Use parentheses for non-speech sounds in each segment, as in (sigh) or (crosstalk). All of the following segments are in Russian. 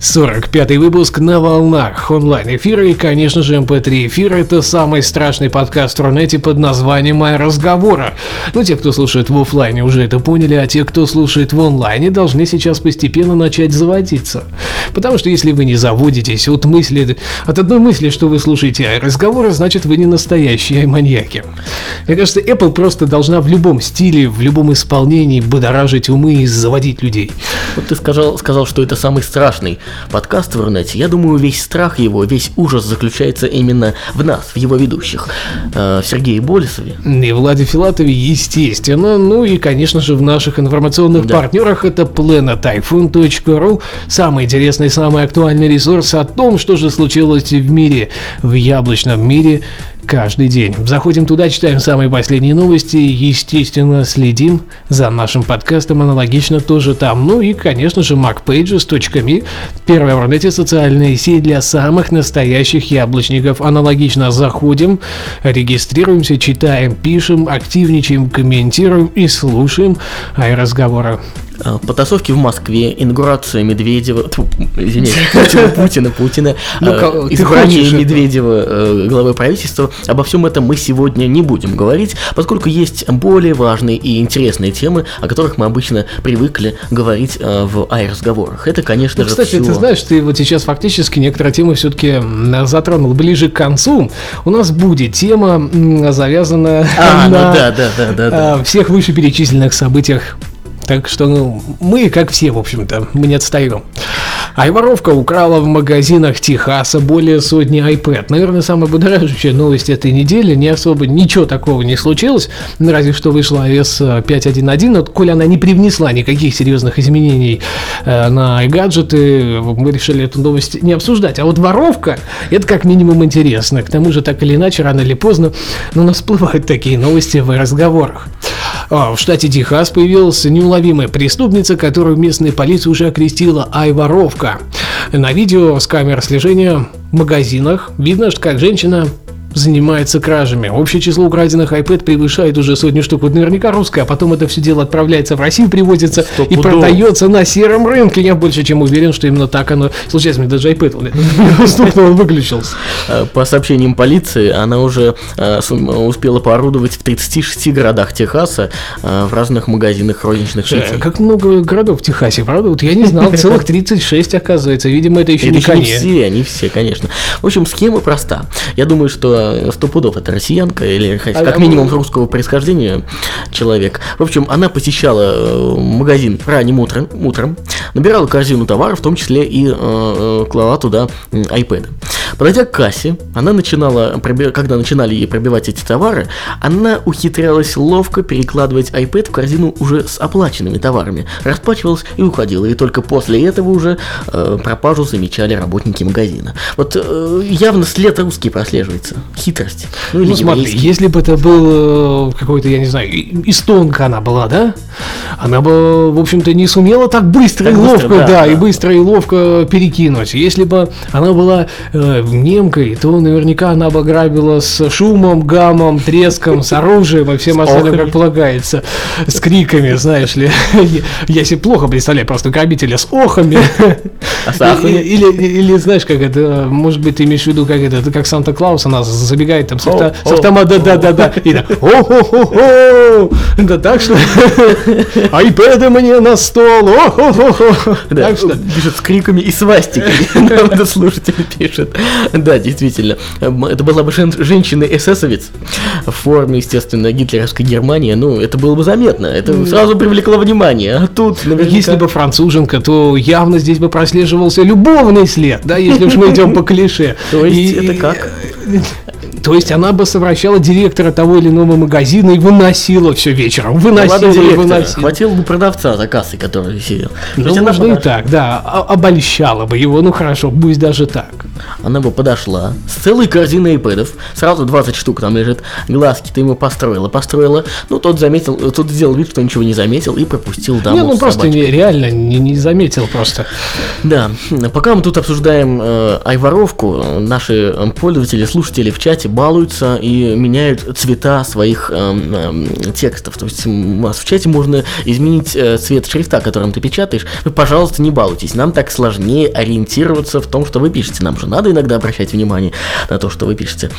45-й выпуск на волнах онлайн-эфира и, конечно же, MP3 эфир – это самый страшный подкаст в Рунете под названием «Моя разговора». Ну, те, кто слушает в офлайне, уже это поняли, а те, кто слушает в онлайне, должны сейчас постепенно начать заводиться. Потому что если вы не заводитесь от мысли, от одной мысли, что вы слушаете разговоры, значит, вы не настоящие маньяки. Мне кажется, Apple просто должна в любом стиле, в любом исполнении будоражить умы и заводить людей. Вот ты сказал, сказал, что это самый страшный подкаст в Рунете. Я думаю, весь страх его, весь ужас заключается именно в нас, в его ведущих. Э, в Сергее Болесове. И Владе Филатове, естественно. Ну и, конечно же, в наших информационных Да. партнерах это planetiphone.ru. Самый интересный, самый актуальный ресурс о том, что же случилось в мире, в яблочном мире каждый день. Заходим туда, читаем самые последние новости, естественно, следим за нашим подкастом аналогично тоже там. Ну и, конечно же, macpages.me, первая в Рунете социальная сеть для самых настоящих яблочников. Аналогично заходим, регистрируемся, читаем, пишем, активничаем, комментируем и слушаем ай-разговоры. Э, Потасовки в Москве, инаугурация Медведева, тьфу, извиняюсь, (laughs) Путина, Путина, Путина, Ну, ты избрание это? Медведева э, главой правительства. Обо всем этом мы сегодня не будем говорить, поскольку есть более важные и интересные темы, о которых мы обычно привыкли говорить э, в ай-разговорах. Это, конечно Ну, же, кстати, ты знаешь, ты вот сейчас фактически некоторые темы все-таки затронул ближе к концу. У нас будет тема, завязанная А, ну (laughs) на да, да, да, да, да. а, всех вышеперечисленных событиях. Так что ну, мы, как все, в общем-то, мы не отстаем. Айворовка украла в магазинах Техаса более сотни iPad. Наверное, самая будоражащая новость этой недели. Не особо ничего такого не случилось. Ну, Разве что вышла iOS 5.1.1. Но коль она не привнесла никаких серьезных изменений э, на гаджеты, мы решили эту новость не обсуждать. А вот воровка, это как минимум интересно. К тому же, так или иначе, рано или поздно, ну, у нас всплывают такие новости в разговорах. А, В штате Техас появилась неуловимая преступница, которую местная полиция уже окрестила На видео с камер слежения в магазинах видно, что как женщина занимается кражами. Общее число украденных iPad превышает уже сотню штук. Вот наверняка русская, а потом это все дело отправляется в Россию, привозится и Стопудово. продается на сером рынке. Я больше чем уверен, что именно так оно случается. Мне даже iPad (laughs) стукнул, он выключился. Э, По сообщениям полиции, она уже э, успела поорудовать в 36 городах Техаса э, в разных магазинах розничных сетей. Как много городов в Техасе, правда? Вот я не знал, (laughs) целых 36 оказывается. Видимо, это еще не еще не конец. все, не все, конечно. В общем, схема проста. Я думаю, что э, сто пудов это россиянка или хоть А, как минимум русского происхождения человек. В общем, она посещала э, магазин ранним утром, утром набирала корзину товаров, в том числе и э, э, клала туда iPad. Подойдя к кассе, она начинала, когда начинали ей пробивать эти товары, она ухитрялась ловко перекладывать iPad в корзину уже с оплаченными товарами, расплачивалась и уходила. И только после этого уже э, пропажу замечали работники магазина. Вот э, явно след русский прослеживается. Хитрость. Ну, Ну смотри, если бы это был э, какой-то, я не знаю, и- эстонка она была, да? Она бы, в общем-то, не сумела так быстро Так и быстро, ловко, да, да, и да. быстро и ловко перекинуть. Если бы она была э, немкой, то наверняка она бы грабила с шумом, гамом, треском, с оружием и всем остальным, как полагается, с криками, знаешь ли. (laughs) Я- себе плохо представляю просто грабителя с охами. А? Или, или, знаешь, как это, может быть, ты имеешь в виду, как это, это как Санта-Клаус, она забегает там с, авто- с автомата, да-да-да, и так, о-хо-хо-хо, да так что, (laughs) айпэды мне на стол, о-хо-хо-хо, Да, так что, пишет с криками и свастиками. (laughs) Это слушатель пишет. Да, действительно. Это была бы жен- женщина-эсэсовец в форме, естественно, гитлеровской Германии. Ну, это было бы заметно. Это сразу привлекло внимание. А тут, наверняка... если бы француженка, то явно здесь бы прослеживался любовный след, да, если уж мы идем по клише. (laughs) То есть это как? То есть она бы совращала директора того или иного магазина и выносила все вечером. Выносила и выносила. хватило бы продавца за кассой, который сидел. Ну, она можно и подошла- так, да. а- Обольщала бы его, ну хорошо, пусть даже так. Она бы подошла с целой корзиной iPad'ов, сразу 20 штук там лежит, глазки ты ему построила, построила, ну тот заметил, тот сделал вид, что ничего не заметил и пропустил даму не, ну просто не- реально не, не заметил просто. Да, пока мы тут обсуждаем э, айворовку, наши э, пользователи, слушатели в чате балуются и меняют цвета своих эм, эм, текстов. То есть у вас в чате можно изменить э, цвет шрифта, которым ты печатаешь. Вы, пожалуйста, не балуйтесь. Нам так сложнее ориентироваться в том, что вы пишете. Нам же надо иногда обращать внимание на то, что вы пишете.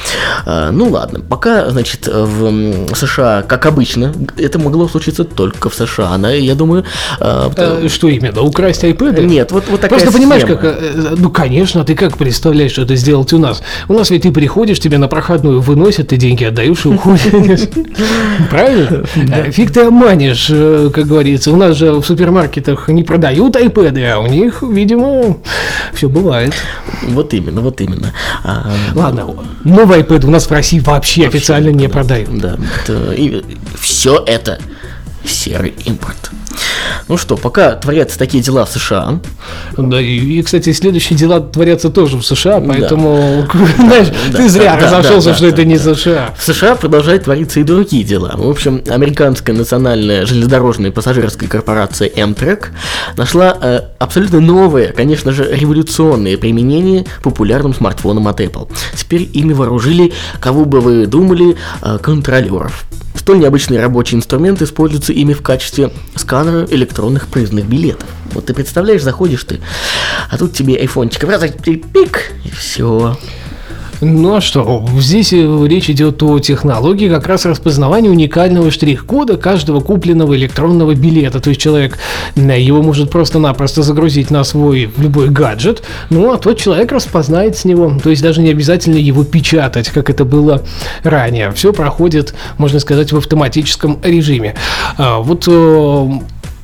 Э, ну ладно, пока, значит, в США, как обычно, это могло случиться только в США. Она, я думаю, э, Э, что именно? Украсть iPad? нет, вот, вот такая Просто понимаешь, схема. как, э, ну, конечно, ты как представляешь, что это сделать у нас? У нас ведь ты приходишь, тебе на проходную выносят, ты деньги отдаешь и уходишь. (laughs) Правильно? Фиг ты обманешь, как говорится. У нас же в супермаркетах не продают iPad, а у них, видимо, все бывает. Вот именно, вот именно. А, Ладно, новый iPad у нас в России вообще официально не продают. Да, все это серый импорт. Ну что, пока творятся такие дела в США, Да, и, и, кстати, следующие дела творятся тоже в США, поэтому, (laughs) знаешь, Да, ты зря да, разошелся, да, что да, это не да. США. в США продолжают твориться и другие дела. В общем, американская национальная железнодорожная пассажирская корпорация Amtrak нашла э, абсолютно новое, конечно же, революционное применение популярным смартфонам от Apple. Теперь ими вооружили, кого бы вы думали, э, контролеров. Столь необычный рабочий инструмент используется ими в качестве сканера электронных проездных билетов. Вот ты представляешь, заходишь ты, а тут тебе айфончик, раз, пик, и все. Ну а что, здесь э, речь идет о технологии как раз распознавания уникального штрих-кода каждого купленного электронного билета. То есть человек э, его может просто-напросто загрузить на свой любой гаджет, ну а тот человек распознает с него. То есть даже не обязательно его печатать, как это было ранее. Все проходит, можно сказать, в автоматическом режиме. А, вот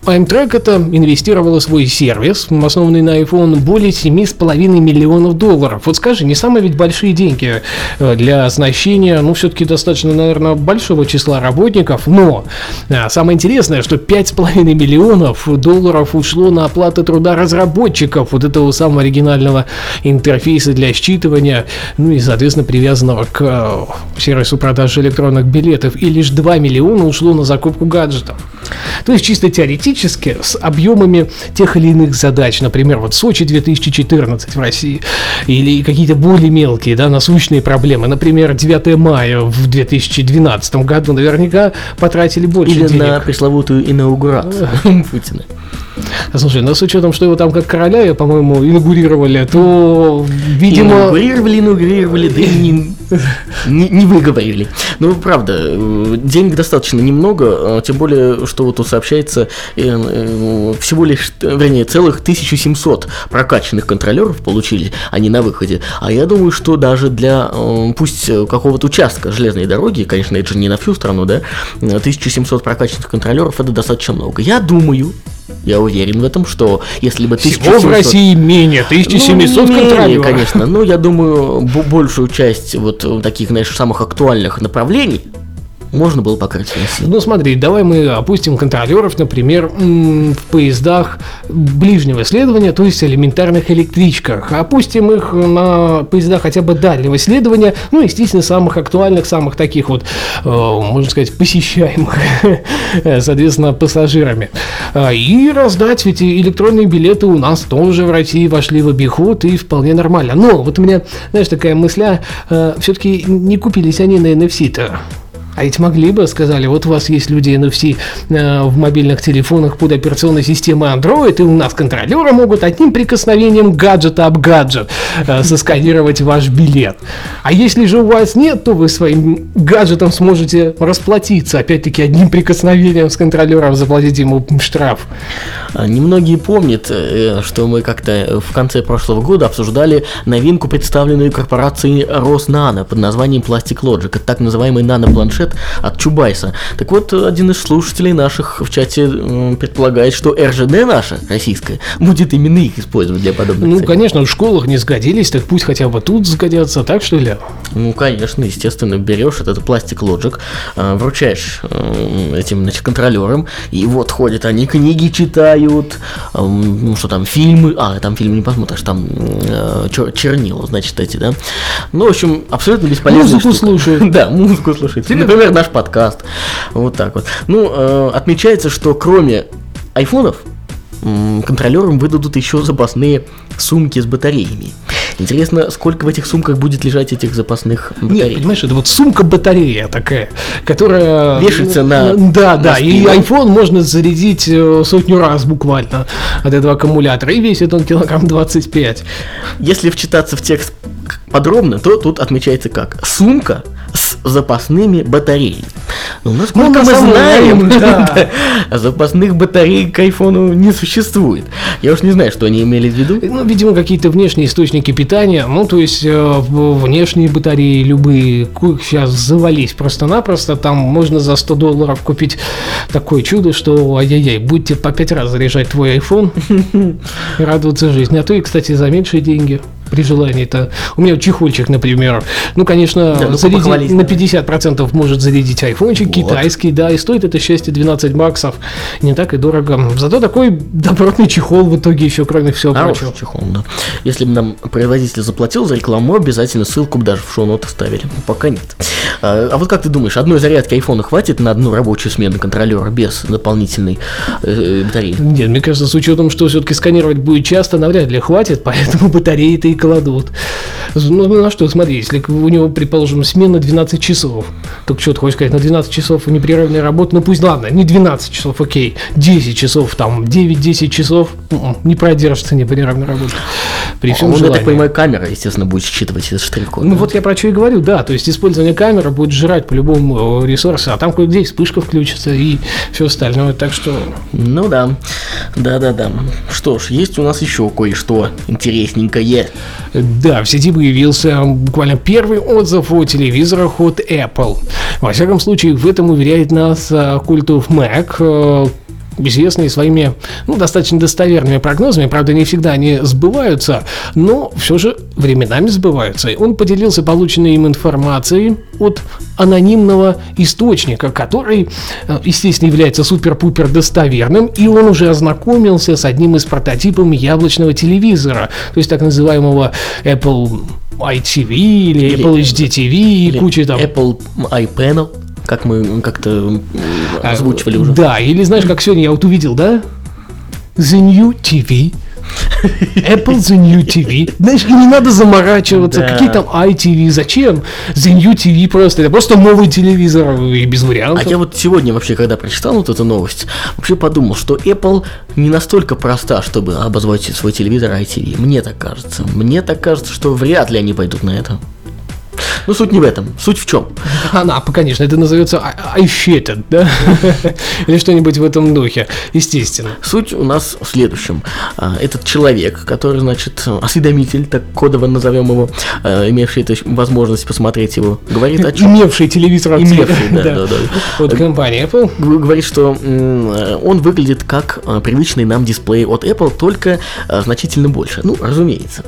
э, Amtrak это инвестировала свой сервис, основанный на iPhone, более 7,5 миллионов долларов. Вот скажи, не самые ведь большие деньги э, для оснащения, ну, все-таки достаточно, наверное, большого числа работников, но а, самое интересное, что 5,5 миллионов долларов ушло на оплату труда разработчиков вот этого самого оригинального интерфейса для считывания, ну и, соответственно, привязанного к э, сервису продажи электронных билетов, и лишь 2 миллиона ушло на закупку гаджетов. То есть чисто теоретически с объемами тех или иных задач, например, вот Сочи 2014 в России, или какие-то более мелкие, да, насущные проблемы, например, 9 мая в 2012 году наверняка потратили больше Или денег. на пресловутую инаугурацию (laughs) Путина. Слушай, ну с учетом, что его там как короля, по-моему, инаугурировали, то, (laughs) видимо... Инаугурировали, инаугурировали, да и не, не, выговорили. Ну, правда, э, денег достаточно немного, э, тем более, что вот тут сообщается, э, э, всего лишь, вернее, целых 1700 прокачанных контролеров получили они на выходе. А я думаю, что даже для, пусть какого-то участка железной дороги, конечно, это же не на всю страну, да, э, 1700 прокачанных контролеров это достаточно много. Я думаю, я уверен в этом, что если бы Всего 1700... в России менее, 1700 ну, не менее, конечно. Но я думаю, бо- большую часть вот таких, знаешь, самых актуальных направлений можно было покрыть финансирование. Ну смотри, давай мы опустим контролеров, например, в поездах ближнего следования, то есть элементарных электричках. Опустим их на поезда хотя бы дальнего следования, ну, естественно, самых актуальных, самых таких вот, э, можно сказать, посещаемых, э, (laughs) соответственно, пассажирами. А, И раздать, ведь и электронные билеты у нас тоже в России вошли в обиход и вполне нормально. Но вот у меня, знаешь, такая мысля, все-таки не купились они на NFC-то. А ведь могли бы, сказали, вот у вас есть люди NFC э, в мобильных телефонах под операционной системой Android, и у нас контролеры могут одним прикосновением гаджета об гаджет э, сосканировать ваш билет. А если же у вас нет, то вы своим гаджетом сможете расплатиться, опять-таки, одним прикосновением с контролером, заплатить ему штраф. А, Немногие помнят, э, что мы как-то в конце прошлого года обсуждали новинку, представленную корпорацией Роснано под названием Plastic Logic. Это так называемый нано-планшет, сюжет от Чубайса. Так вот, один из слушателей наших в чате предполагает, что РЖД наша, российская, будет именно их использовать для подобных Ну, целей. конечно, в школах не сгодились, так пусть хотя бы тут сгодятся, так что ли? Ну, конечно, естественно, берешь этот пластик лоджик, вручаешь э, этим, значит, контролерам, и вот ходят они, книги читают, ну, что там, фильмы, а, там фильм не посмотришь, там э, чер- чернила, значит, эти, да. Ну, в общем, абсолютно бесполезная Музыку слушают. (laughs) Да, музыку слушают. Например, наш подкаст. Вот так вот. Ну, э, отмечается, что кроме айфонов, контролерам выдадут еще запасные сумки с батареями. Интересно, сколько в этих сумках будет лежать этих запасных Нет, батарей? понимаешь, это вот сумка-батарея такая, которая... Вешается на- Да, на да, и спину. iPhone можно зарядить э, сотню раз буквально от этого аккумулятора, и весит он килограмм 25. Если вчитаться в текст подробно, то тут отмечается как сумка запасными батареями. Ну, насколько Ну, мы самом знаем, (laughs) да. запасных батарей к айфону не существует. Я уж не знаю, что они имели в виду. Ну, видимо, какие-то внешние источники питания, ну, то есть э, внешние батареи любые, сейчас завались просто-напросто, там можно за 100 долларов купить такое чудо, что ай-яй-яй, будете по 5 раз заряжать твой iPhone (laughs) и радоваться жизни. А то и, кстати, за меньшие деньги при желании-то. У меня чехольчик, например. Ну, конечно, Да, похвались, на давай. 50% может зарядить айфончик Вот. китайский, да, и стоит это счастье 12 баксов. Не так и дорого. Зато такой добротный чехол в итоге еще, кроме всего Хороший прочего. чехол, да. Если бы нам производитель заплатил за рекламу, обязательно ссылку бы даже в шоу-ноты ставили. Но пока нет. А, а вот как ты думаешь, одной зарядки айфона хватит на одну рабочую смену контролера без дополнительной э, батареи? Нет, мне кажется, с учетом, что все-таки сканировать будет часто, навряд ли хватит, (laughs) поэтому батареи-то и кладут. Ну, на что, смотри, если у него, предположим, смена 12 часов, то что ты хочешь сказать, на 12 часов непрерывной работы, ну пусть ладно, не 12 часов, окей, 10 часов, там, 9-10 часов, не продержится непрерывной работы. При всем Он, я желании. так понимаю, камера, естественно, будет считывать этот штрих-код. Ну да? вот я про что и говорю, да, то есть использование камеры будет жрать по-любому э, ресурсы, а там кое-где вспышка включится и все остальное, так что Ну да, да-да-да. Что ж, есть у нас еще кое-что интересненькое. Да, в сети появился буквально первый отзыв о телевизорах от Apple. Во всяком случае, в этом уверяет нас э, Культов Mac, известный своими, ну, достаточно достоверными прогнозами, правда, не всегда они сбываются, но все же временами сбываются. Он поделился полученной им информацией от анонимного источника, который, э, естественно, является супер-пупер достоверным, и он уже ознакомился с одним из прототипов яблочного телевизора, то есть так называемого Apple iTV или, Или- Apple HD TV и Или куча там... Apple iPanel, как мы как-то м, озвучивали уже. Да, или знаешь, как сегодня я вот увидел, да? The New TV. Apple The New TV. Знаешь, и не надо заморачиваться. Да. Какие там iTV, зачем? The New TV просто. Это просто новый телевизор и без А вариантов. я вот сегодня вообще, когда прочитал вот эту новость, вообще подумал, что Apple не настолько проста, чтобы обозвать свой телевизор ITV. Мне так кажется. Мне так кажется, что вряд ли они пойдут на это. Ну, суть не в этом. Суть в чем? (laughs) Она, конечно, это назовется iFitted, да? (laughs) Или что-нибудь в этом духе. Естественно. Суть у нас в следующем. А, Этот человек, который, значит, осведомитель, так кодово назовем его, а, имевший эту возможность посмотреть его, говорит о чем? Имевший телевизор от Имевший, (laughs) да, да, да. От компании Apple. Говорит, что э, он выглядит как э, привычный нам дисплей от Apple, только э, значительно больше. Ну, разумеется.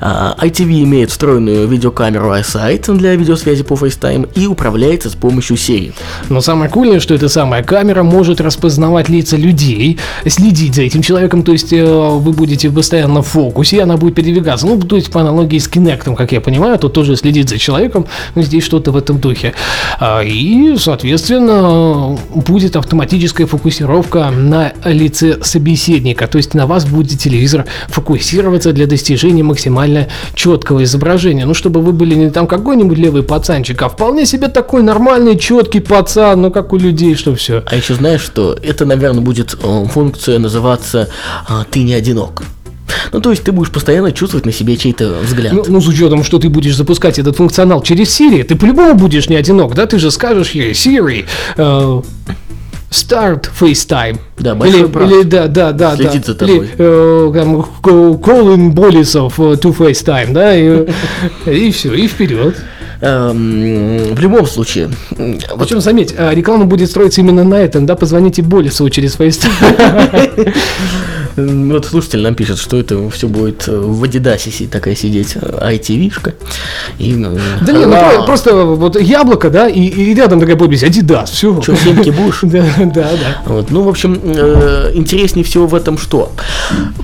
А, ITV имеет встроенную видеокамеру iSight для видеосвязи по FaceTime и управляется с помощью Siri. Но самое кульное, что эта самая камера может распознавать лица людей, следить за этим человеком, то есть э, вы будете постоянно в фокусе, она будет передвигаться. Ну, то есть по аналогии с Kinect, как я понимаю, тут тоже следит за человеком, но здесь что-то в этом духе. А, И, соответственно, будет автоматическая фокусировка на лице собеседника, то есть на вас будет телевизор фокусироваться для достижения максимально четкого изображения. Ну, чтобы вы были не там какой-нибудь левый пацанчик, а вполне себе такой нормальный, четкий пацан, ну как у людей, что все. А еще знаешь, что это, наверное, будет э, функция называться а, «ты не одинок». Ну, то есть ты будешь постоянно чувствовать на себе чей-то взгляд. Ну, ну, с учетом, что ты будешь запускать этот функционал через Siri, ты по-любому будешь не одинок, да? Ты же скажешь ей, Siri, э, Start FaceTime. Да, большой или, брат или да, да, да, следит да. за тобой. Или, э, там, call in Болисов э, to FaceTime, да, и, и все, и вперед. Эм, в любом случае, Причем, заметь, а, реклама будет строиться именно на этом, да, позвоните Болесову через Facebook. (laughs) Вот слушатель нам пишет, что это все будет э, в Адидасе такая сидеть э, ITV-шка. И, э, Да не, ну просто вот яблоко, да, и, и рядом такая подпись Adidas, все. Чё, Химки будешь? (laughs) Да, да, да. Вот. Ну, в общем, э, интереснее всего в этом что?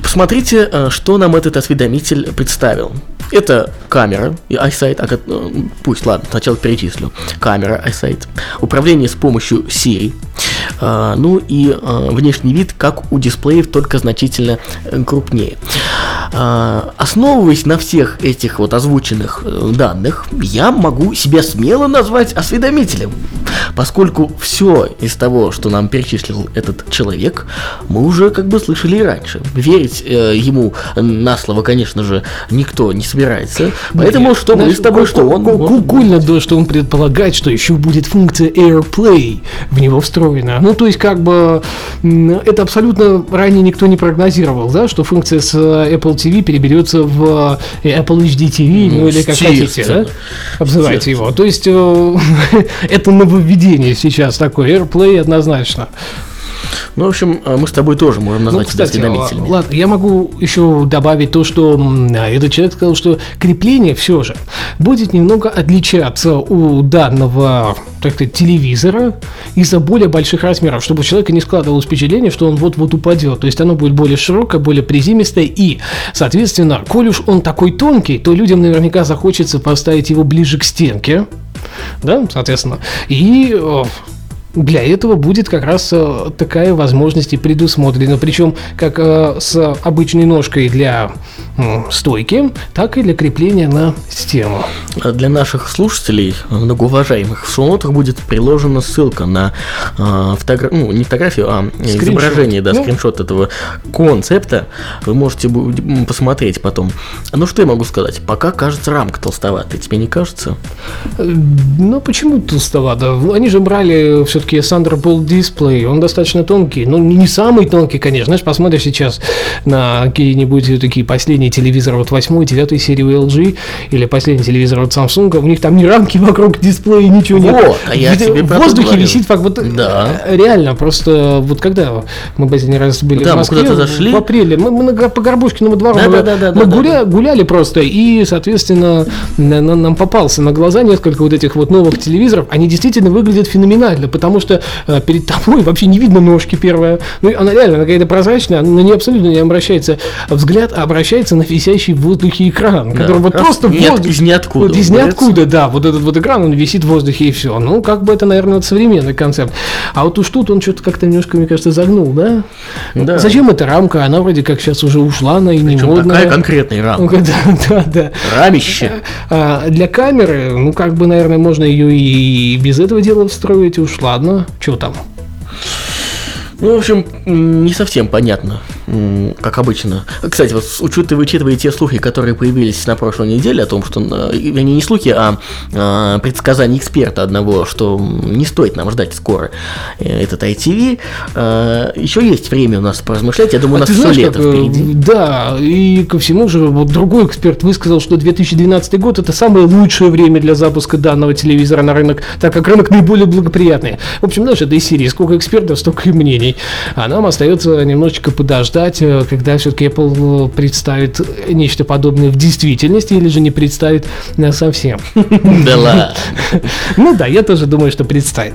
Посмотрите, э, что нам этот осведомитель представил. Это камера iSight, а, э, пусть, ладно, сначала перечислю. Камера, iSight, управление с помощью Siri, э, ну и э, внешний вид, как у дисплеев, только значительно э, крупнее. Э, Основываясь на всех этих вот озвученных э, данных, я могу себя смело назвать осведомителем, поскольку все из того, что нам перечислил этот человек, мы уже как бы слышали и раньше. Верить э, ему на слово, конечно же, никто не собирается. Поэтому что мы с тобой, что он... ку- может Кукольно, да, что он предполагает, что еще будет функция AirPlay в него встроена. Ну, то есть, как бы, это абсолютно ранее никто не прогнозировал, да, что функция с э, Apple TV переберется в э, Apple HD TV, ну, Ну, или как естественно. хотите, да, обзывайте его. То есть, э, (laughs) это нововведение сейчас такое, AirPlay однозначно. Ну, в общем, э, мы с тобой тоже можем Ну, назвать себя кстати, осведомителями. ладно, я могу еще добавить то, что а, этот человек сказал, что крепление все же будет немного отличаться у данного, так сказать, телевизора из-за более больших размеров, чтобы у человека не складывалось впечатление, что он вот-вот упадет. То есть оно будет более широкое, более приземистое и, соответственно, коль уж он такой тонкий, то людям наверняка захочется поставить его ближе к стенке, да, соответственно, и для этого будет как раз э, такая возможность и предусмотрена. Причем как э, с обычной ножкой для стойки, так и для крепления на стену. А Для наших слушателей, э, многоуважаемых, в шоу-нотах будет приложена ссылка на фотографию, ну, не фотографию, а Скриншот. изображение, да, Ну. скриншот этого концепта. Вы можете посмотреть потом. Ну, что я могу сказать? Пока кажется рамка толстоватой, тебе не кажется? Э, Ну, почему толстовато? Они же брали все-таки Thunderbolt дисплей, он достаточно тонкий. Ну, не самый тонкий, конечно. Знаешь, посмотришь сейчас на какие-нибудь такие последние телевизоры от 8 9 серии LG или последний телевизор от Samsung, у них там ни рамки вокруг дисплея, ничего нет. Вот, а я В- тебе В воздухе говорю. висит факт. Вот, Да. э, Реально, просто вот когда мы последний раз были Да, в мы Москве, куда-то зашли. в апреле, мы, мы на по Горбушкиному двору, Да, мы, да, да, да, мы да, гуля- гуляли просто, и, соответственно, на- на- нам попался на глаза несколько вот этих вот новых телевизоров. Они действительно выглядят феноменально, потому что э, перед тобой вообще не видно ножки первая. Ну, она реально она какая-то прозрачная, на нее абсолютно не обращается взгляд, а обращается на висящий в воздухе экран, который вот просто в нет, воздухе- из ниоткуда Вот из ниоткуда, да, вот этот вот экран, он висит в воздухе и все. Ну, как бы это, наверное, вот современный концепт. А вот уж тут он что-то как-то немножко, мне кажется, загнул, да? Да. Зачем эта рамка? Она вроде как сейчас уже ушла, она и не Причем модная. такая конкретная рамка. (laughs) Да, да, да. Рамище. А для камеры, ну, как бы, наверное, можно ее и без этого дела встроить, и уж ладно. Что там? Ну, в общем, не совсем понятно, как обычно. Кстати, вот учитывая те слухи, которые появились на прошлой неделе о том, что, э, вернее, не слухи, а э, предсказания эксперта одного, что не стоит нам ждать скоро э, этот ITV, э, еще есть время у нас поразмышлять, я думаю, у А нас ты все знаешь, лето как, э, впереди. Да, и ко всему же, вот другой эксперт высказал, что 2012 год это самое лучшее время для запуска данного телевизора на рынок, так как рынок наиболее благоприятный. В общем, знаешь, это из серии, сколько экспертов, столько и мнений. А нам остается немножечко подождать, э, когда все-таки Apple э, представит нечто подобное в действительности или же не представит э, совсем. (laughs) Да ладно. (laughs) Ну да, я тоже думаю, что представит.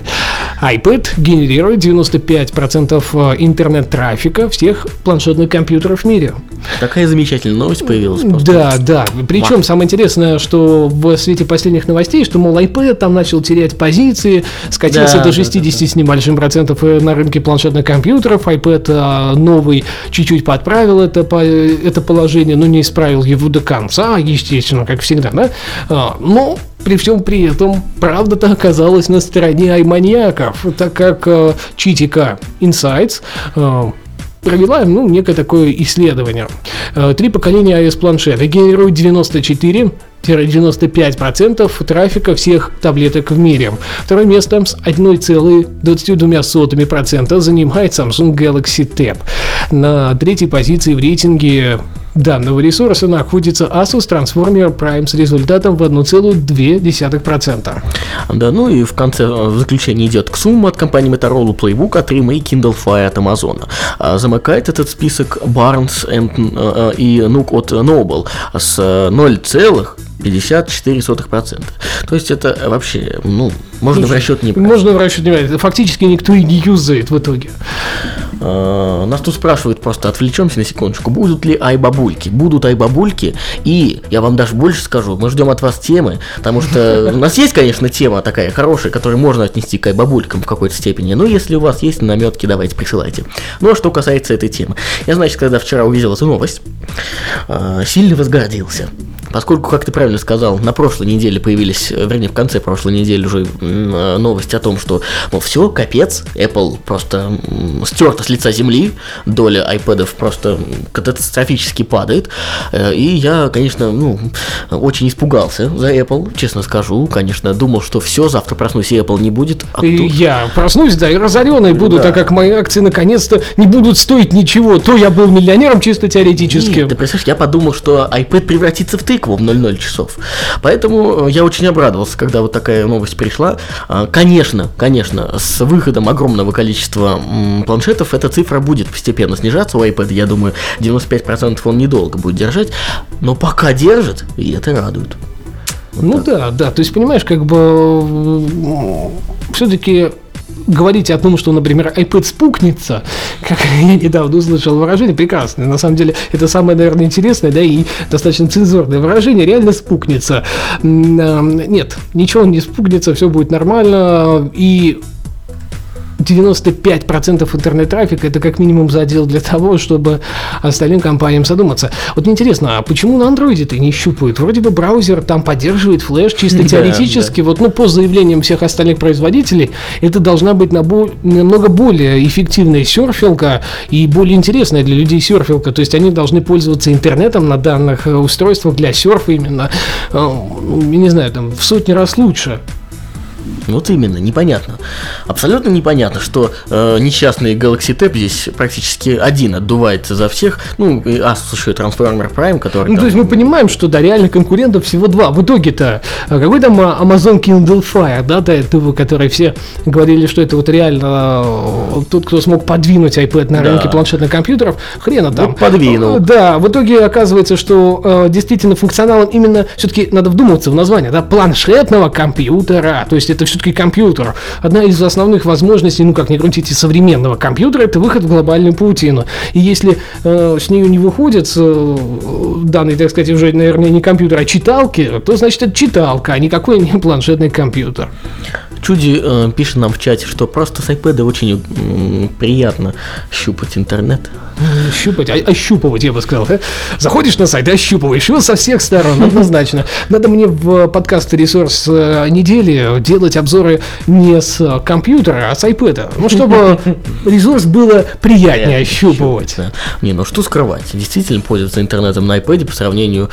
iPad генерирует 95% э, интернет-трафика всех планшетных компьютеров в мире. Такая замечательная новость появилась просто. Да, да. Причем самое интересное, что в свете последних новостей, что, мол, iPad там начал терять позиции, скатился Да, до да, 60 с небольшим процентов э, на рынке планшетных компьютеров. iPad а, новый чуть-чуть подправил это, по- это положение, но не исправил его до конца, естественно, как всегда, да. А, Но при всем при этом правда-то оказалась на стороне айманьяков, так как э, читика Insights э, провела ну, некое такое исследование. Э, Три поколения iOS планшета генерируют 94 95% трафика всех таблеток в мире. Второе место с 1,22% занимает Samsung Galaxy Tab. На третьей позиции в рейтинге данного ресурса находится Asus Transformer Prime с результатом в 1,2%. Да, ну и в конце э, в заключение идет Xum от компании Motorola Playbook, А3 и Kindle Fire от Amazon. А замыкает этот список Barnes and, э, э, и Nook от Noble с 0,54%. То есть это вообще, ну, можно в расчет не брать. Можно в расчет не брать. Фактически никто и не юзает в итоге. А, Нас тут спрашивают, просто отвлечемся на секундочку, будут ли ай-бабульки? Будут ай-бабульки, и я вам даже больше скажу, мы ждем от вас темы, потому что у нас есть, конечно, тема такая хорошая, которую можно отнести к ай-бабулькам в какой-то степени, но если у вас есть наметки, давайте присылайте. Ну а что касается этой темы, я, значит, когда вчера увидел эту новость, а, сильно возгордился. Поскольку, как ты правильно сказал, на прошлой неделе появились, э, вернее, в конце прошлой недели уже э, новости о том, что, мол, все, капец, Apple просто стерта с лица земли, доля iPad'ов просто катастрофически падает, Э, и я, конечно, ну, очень испугался за Apple, честно скажу, конечно, думал, что все, завтра проснусь, и Apple не будет, а И тут- я проснусь, да, и разоренный буду, Да. так как мои акции наконец-то не будут стоить ничего. То я был миллионером чисто теоретически. Нет, ты представляешь, я подумал, что iPad превратится в тыкву в 00 часов. Поэтому э, я очень обрадовался, когда вот такая новость пришла. А, Конечно, конечно, с выходом огромного количества планшетов эта цифра будет постепенно снижаться у iPad. Я думаю, 95% он недолго будет держать. Но пока держит, и это радует. Ну да, да. То есть, понимаешь, как бы все-таки говорить о том, что, например, iPad спукнется, как (laughs) я недавно услышал выражение, прекрасное. На самом деле, это самое, наверное, интересное, да, и достаточно цензурное выражение, реально спукнется. А, Нет, ничего не спукнется, все будет нормально, и 95% интернет-трафика это как минимум задел для того, чтобы остальным компаниям задуматься. Вот мне интересно, а почему на андроиде-то не щупают? Вроде бы браузер там поддерживает флеш чисто (laughs) теоретически. Вот, ну, по заявлениям всех остальных производителей, это должна быть намного более эффективная серфилка и более интересная для людей серфилка. То есть они должны пользоваться интернетом на данных э, устройствах для серфа именно, э, я не знаю, там в сотни раз лучше. Вот именно, непонятно. Абсолютно непонятно, что э, несчастный Galaxy Tab здесь практически один отдувается за всех. Ну, и Asus еще и Transformer Prime, который Ну, там- то есть мы понимаем, что да, реально конкурентов всего два. В итоге-то, а какой там а, Amazon Kindle Fire, да, до этого, который все говорили, что это вот реально э, тот, кто смог подвинуть iPad на Да. рынке планшетных компьютеров, хрена там. Вот подвинул. Э, Да, в итоге оказывается, что э, действительно функционалом именно, все-таки надо вдуматься в название, да, планшетного компьютера, то есть это все-таки компьютер. Одна из основных возможностей, ну как не крутите, современного компьютера, это выход в глобальную паутину. И если э, с нее не выходит э, данный, так сказать, уже, наверное, не компьютер, а читалки, то значит это читалка, а никакой не планшетный компьютер. Чуди э, пишет нам в чате, что просто с iPad очень м, приятно щупать интернет. Щупать, а- ощупывать, я бы сказал. да? Заходишь на сайт, ощупываешь его со всех сторон, однозначно. Надо мне в подкаст «Ресурс э, недели» делать обзоры не с э, компьютера, а с iPad. Ну, чтобы ресурс было приятнее ощупывать. Не, ну что скрывать, действительно пользоваться интернетом на iPad по сравнению...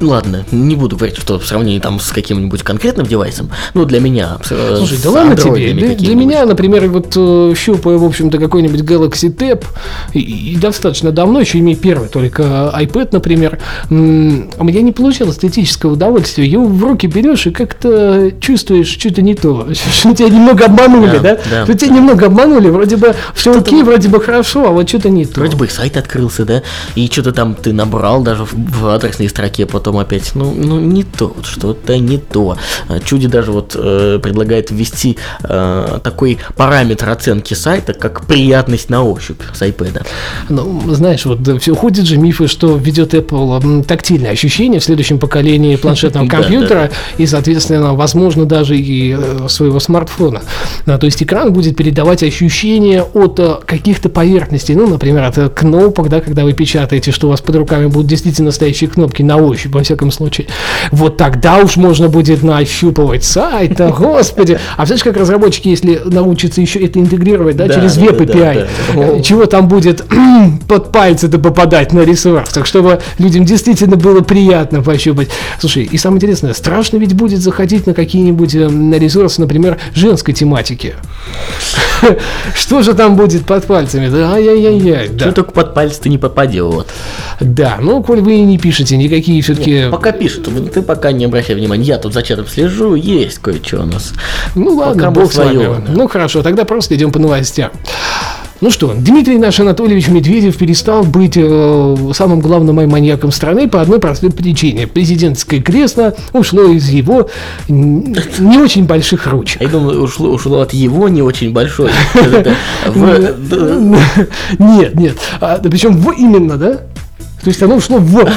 э, Ладно, не буду говорить, что в сравнении там с каким-нибудь конкретным девайсом, ну для меня. э, Слушай, да ладно тебе. Для, для меня, например, вот э, щупая, в общем-то, какой-нибудь Galaxy Tab, и, и достаточно давно, еще имея первый только iPad, например, у меня не получалось эстетического удовольствия. Его в руки берешь и как-то чувствуешь что-то не то. (laughs) Что тебя немного обманули, Да, да? да, Что тебя немного обманули, вроде бы все окей, вроде бы хорошо, а вот что-то не то. Вроде бы сайт открылся, да, и что-то там ты набрал даже в, в адресной строке, потом опять, ну, ну не то, вот что-то не то. А, Чуди даже вот э, предлагает ввести э, такой параметр оценки сайта, как приятность на ощупь с iPad. Ну, знаешь, вот все ходят же мифы, что ведет Apple тактильное ощущение в следующем поколении планшетного (laughs) компьютера и, соответственно, возможно, даже и э, своего смартфона. А, то есть экран будет передавать ощущения от э, каких-то поверхностей, ну, например, от кнопок, да, когда вы печатаете, что у вас под руками будут действительно стоящие кнопки на ощупь, во всяком случае. Вот тогда уж можно будет нащупывать сайт, да, господи. А знаешь, как разработчики, если научатся еще это интегрировать, да, Да, через веб API, да, да. э, чего там будет (clears throat) под пальцы-то попадать на ресурс, так чтобы людям действительно было приятно пощупать. Слушай, и самое интересное, страшно ведь будет заходить на какие-нибудь э, на ресурсы, например, женской тематики. (laughs) Что же там будет под пальцами? Да, ай-яй-яй-яй. Да. только под пальцы ты не попадел, вот. Да, ну, коль вы не пишете никакие все-таки... Пока пишет, вы- ты пока не обращай внимания. Я тут за чатом слежу, есть кое-что у нас. Ну ладно, Пока бог с вами. Ну хорошо, тогда просто идем по новостям. Ну что, Дмитрий наш Анатольевич Медведев перестал быть э, самым главным маньяком страны по одной простой причине. Президентское кресло ушло из его не очень больших ручек. Я думаю, ушло, ушло от его не очень большой. (laughs) Нет, нет. А, причем именно, да? То есть оно ушло в...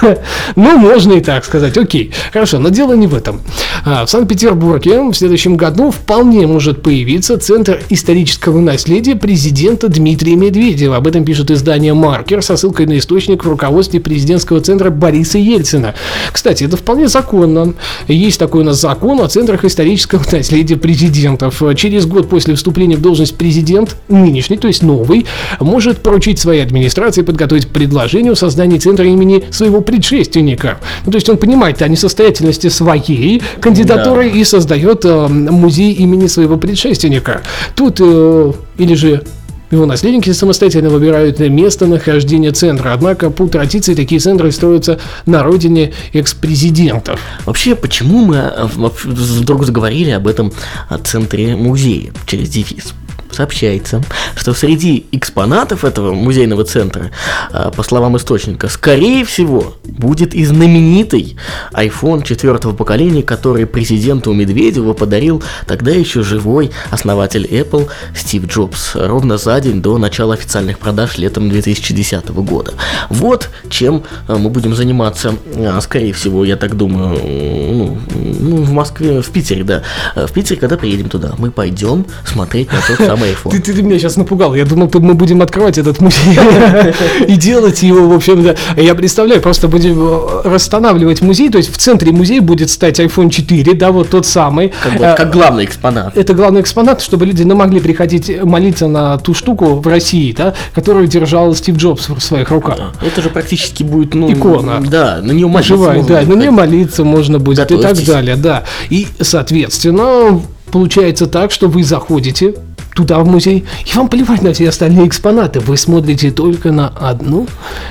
(laughs) ну, можно и так сказать. Окей. Хорошо, но дело не в этом. А, в Санкт-Петербурге в следующем году вполне может появиться Центр исторического наследия президента Дмитрия Медведева. Об этом пишет издание «Маркер» со ссылкой на источник в руководстве президентского центра Бориса Ельцина. Кстати, это вполне законно. Есть такой у нас закон о центрах исторического (laughs) наследия президентов. Через год после вступления в должность президент, нынешний, то есть новый, может поручить своей администрации подготовить предложение о создании центра имени своего предшественника. Ну, то есть он понимает о несостоятельности своей кандидатуры и создает э, музей имени своего предшественника. Тут э, или же его наследники самостоятельно выбирают место нахождения центра. Однако, по традиции, такие центры строятся на родине экс-президентов. Вообще, почему мы вообще вдруг заговорили об этом а, центре музея через дефис? Сообщается, что среди экспонатов этого музейного центра, а, по словам источника, скорее всего, будет и знаменитый iPhone четвертого поколения, который президенту Медведеву подарил тогда еще живой основатель Apple Стив Джобс, ровно за день до начала официальных продаж летом 2010 года. Вот чем а, мы будем заниматься, а, скорее всего, я так думаю, ну, ну, в Москве, в Питере, да. В Питере, когда приедем туда, мы пойдем смотреть на тот самый iPhone. Ты, ты- ты меня сейчас напугал. Я думал, мы будем открывать этот музей (laughs) и делать его, в общем. Я представляю, просто будем э, расстанавливать музей. То есть в центре музея будет стать iPhone 4, да, вот тот самый. Как, Э, главный экспонат. это главный экспонат, чтобы люди не могли приходить молиться на ту штуку в России, да, которую держал Стив Джобс в своих руках. Это же практически будет, ну... Икона. Да, на нее молиться Живая, да, на нее молиться можно будет и так далее, да. И, соответственно, получается так, что вы заходите туда, в музей, и вам плевать на все остальные экспонаты, вы смотрите только на одну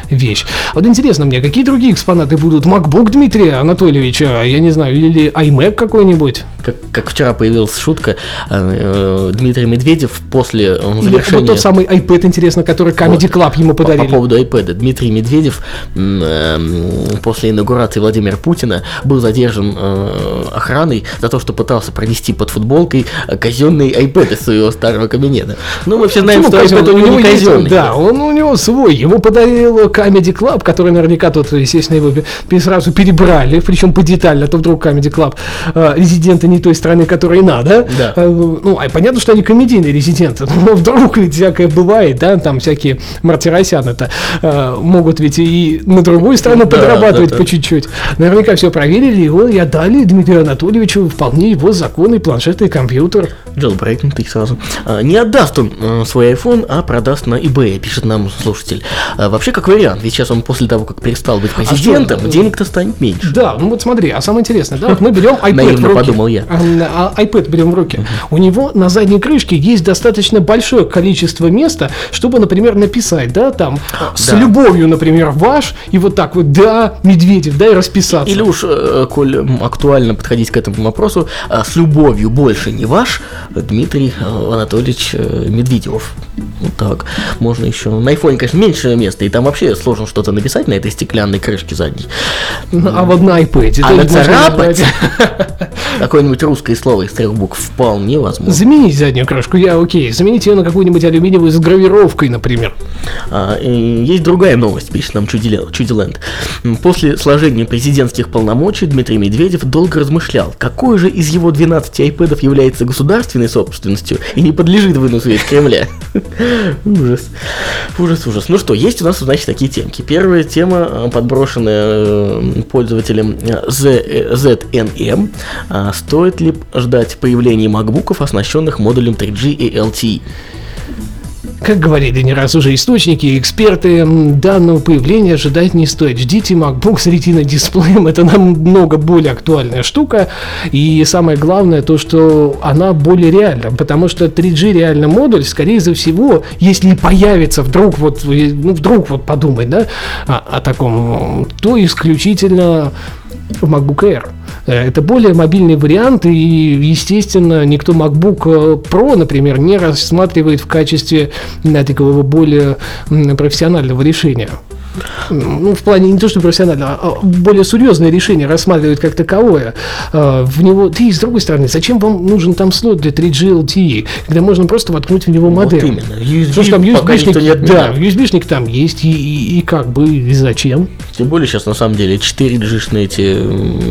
вещь. Вот интересно мне, какие другие экспонаты будут? MacBook Дмитрия Анатольевича, я не знаю, или iMac какой-нибудь? Как, как вчера появилась шутка, э, Дмитрий Медведев после э, завершения... вот тот самый iPad, интересно, который Comedy Club ему По, по подарили. поводу iPad. Дмитрий Медведев э, после инаугурации Владимира Путина был задержан э, охраной за то, что пытался пронести под футболкой казенный iPad из своего старого кабинета. Ну, мы все знаем, Почему что iPad казенный? у него не казенный. Да, он у него свой. Ему подарил Comedy Club, который наверняка тут, естественно, его сразу перебрали, причем по детально, а то вдруг Comedy Club резиденты не той страны, которой надо. Да. Э, ну, а понятно, что они комедийные резиденты, (laughs) но вдруг ведь всякое бывает, да, там всякие Мартиросян это э, могут ведь и на другую страну Да, подрабатывать да, да. по чуть-чуть. Наверняка все проверили его и отдали Дмитрию Анатольевичу вполне его законный планшет и компьютер. Jailbreakнутый сразу. А, Не отдаст он э, свой iPhone, а продаст на eBay, пишет нам слушатель. А, Вообще, как вариант, ведь сейчас он после того, как перестал быть президентом, что? денег-то станет меньше. Да, ну вот смотри, а самое интересное, да, вот мы берем (laughs) iPad Наивно в руки. подумал я. А, а, iPad берем в руки. У него на задней крышке есть достаточно большое количество места, чтобы, например, написать, да, там, с Да. любовью, например, ваш, и вот так вот, да, Медведев, да, и расписаться. Или уж, э, коль актуально подходить к этому вопросу, а, с любовью больше не ваш Дмитрий э, Анатольевич э, Медведев. Вот так. Можно еще. На айфоне, конечно, меньше места, и там вообще сложно что-то написать на этой стеклянной крышке задней. Ну, А вот на iPad. А нацарапать набрать. Какое-нибудь русское слово из трех букв вполне возможно. Заменить заднюю крышку, я окей. Заменить ее на какую-нибудь алюминиевую с гравировкой, например. А, есть другая новость, пишет нам Чудиле- Чудиленд. После сложения президентских полномочий Дмитрий Медведев долго размышлял, какой же из его 12 айпэдов является государственной собственностью и не подлежит выносу из Кремля. (laughs) Ужас. Ужас, ужас. Ну что, есть у нас, значит, такие темки. Первая тема, э, подброшенная э, пользователем э, Z- э, ZNM. А Стоит ли ждать появления макбуков, оснащенных модулем 3G и LTE? Как говорили не раз уже источники и эксперты, данного появления ожидать не стоит. Ждите MacBook с Retina дисплеем, (laughs) это намного более актуальная штука. И самое главное то, что она более реальна, потому что 3G реально модуль, скорее всего, если появится вдруг вот, ну вдруг вот подумать, да, о, о таком, то исключительно в MacBook Air. Э, это более мобильный вариант, и, естественно, никто MacBook э, Pro, например, не рассматривает в качестве такого более профессионального решения ну, в плане не то, что профессионально, а более серьезное решение рассматривать как таковое, а, в него, ты, с другой стороны, зачем вам нужен там слот для 3G LTE, когда можно просто воткнуть в него модем? Вот именно. USB, Потому что там USB-шник, да, USB-шник там есть, и, и, и как бы, и зачем? Тем более сейчас, на самом деле, 4G-шные эти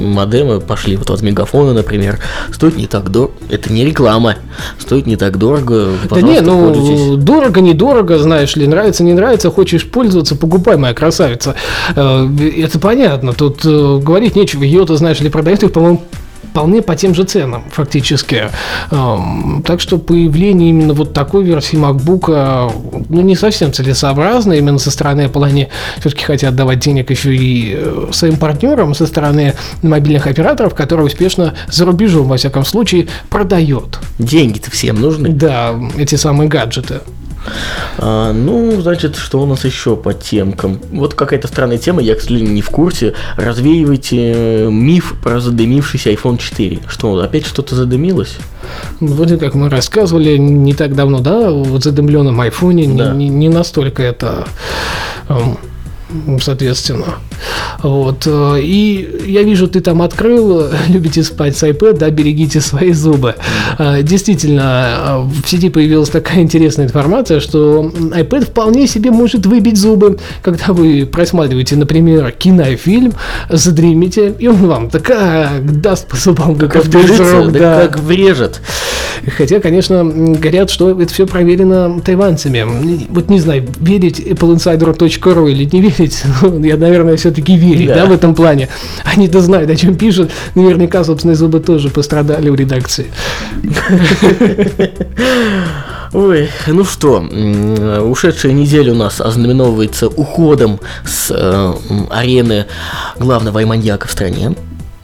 модемы пошли, вот от Мегафона, например, стоит не так дорого, это не реклама, стоит не так дорого, Да не, ну, дорого, недорого, знаешь ли, нравится, не нравится, хочешь пользоваться, покупай, моя красавица. Э, это понятно, тут э, говорить нечего. Ее-то, знаешь ли, продает их, по-моему, вполне по тем же ценам, фактически. Эм, так что появление именно вот такой версии MacBook, ну, не совсем целесообразно. Именно со стороны Apple они все-таки хотят давать денег еще и э, своим партнерам со стороны мобильных операторов, которые успешно за рубежом, во всяком случае, продает. Деньги-то всем нужны. Да, эти самые гаджеты. А, ну, значит, что у нас еще по темкам? Вот какая-то странная тема, я, к сожалению, не в курсе. Развеивайте э, миф про задымившийся iPhone 4. Что, опять что-то задымилось? Вроде как мы рассказывали не так давно, да, о задымленном айфоне, да. не, не настолько это эм, соответственно. Вот. Э, и я вижу, ты там открыл, (laughs) любите спать с iPad, да, берегите свои зубы. Э, действительно, в сети появилась такая интересная информация, что iPad вполне себе может выбить зубы, когда вы просматриваете, например, кинофильм, задремите, и он вам так даст по зубам, как, как физрук, да. как врежет. Хотя, конечно, говорят, что это все проверено тайванцами. Вот не знаю, верить appleinsider.ru или не верить, (laughs) ну, я, наверное, все-таки верю, да. да, в этом плане. Они-то знают, о чем пишут. Наверняка собственные зубы тоже пострадали в редакции. Ой, ну что, ушедшая неделя у нас ознаменовывается уходом с э, арены главного маньяка в стране.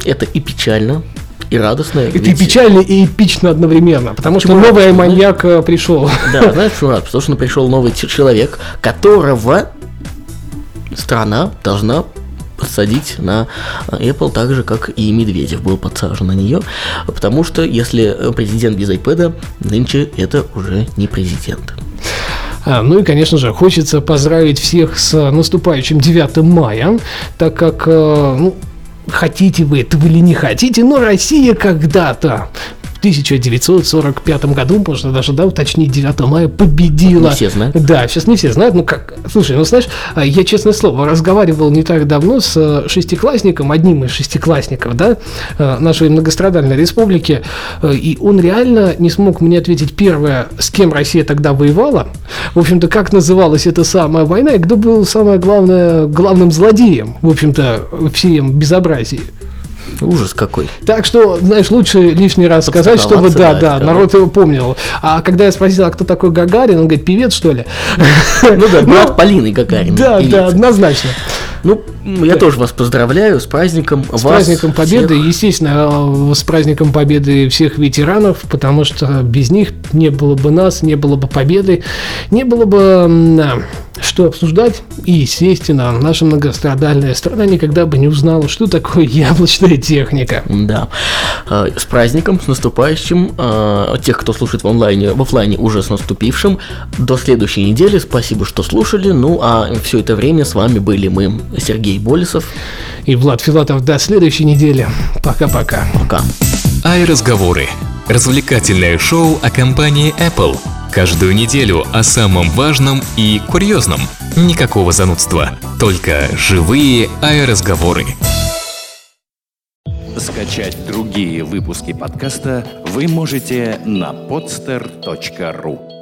Это и печально, и радостно. Это ведь... и печально, и эпично одновременно, потому что новый маньяк э, пришел. Да, знаешь, почему рад? Потому что пришел новый человек, которого страна должна подсадить на Apple так же, как и Медведев был подсажен на нее, потому что если президент без iPad, нынче это уже не президент. А, ну и, конечно же, хочется поздравить всех с наступающим 9 мая, так как э, ну, хотите вы этого или не хотите, но Россия когда-то в 1945 году, можно даже, да, уточнить, 9 мая победила. Не все знают. Да, сейчас не все знают. Ну как, слушай, ну знаешь, а, я, честное слово, разговаривал не так давно с э, шестиклассником, одним из шестиклассников, да, э, нашей многострадальной республики, э, и он реально не смог мне ответить первое, с кем Россия тогда воевала, в общем-то, как называлась эта самая война, и кто был самое главное, главным злодеем, в общем-то, всем безобразии. Ужас какой. Так что, знаешь, лучше лишний раз сказать, чтобы, да, да, народ его помнил. А когда я спросил, а кто такой Гагарин, он говорит, певец, что ли? Ну да, (laughs) брат Полины Гагарин. Да, да, однозначно. Ну, я тоже вас поздравляю с праздником. С вас праздником Победы, всех. естественно, с праздником Победы всех ветеранов, потому что без них не было бы нас, не было бы Победы, не было бы что обсуждать. И, естественно, наша многострадальная страна никогда бы не узнала, что такое (laughs) яблочная техника. Да. А, с праздником, с наступающим. Тех, кто слушает в онлайне, в офлайне уже с наступившим. До следующей недели. Спасибо, что слушали. Ну, а все это время с вами были мы, Сергей Болесов и Влад Филатов. До следующей недели. Пока-пока. Пока. Ай-разговоры. Развлекательное шоу о компании Apple – Каждую неделю о самом важном и курьезном. Никакого занудства, только живые аэроразговоры. Скачать другие выпуски подкаста вы можете на podster.ru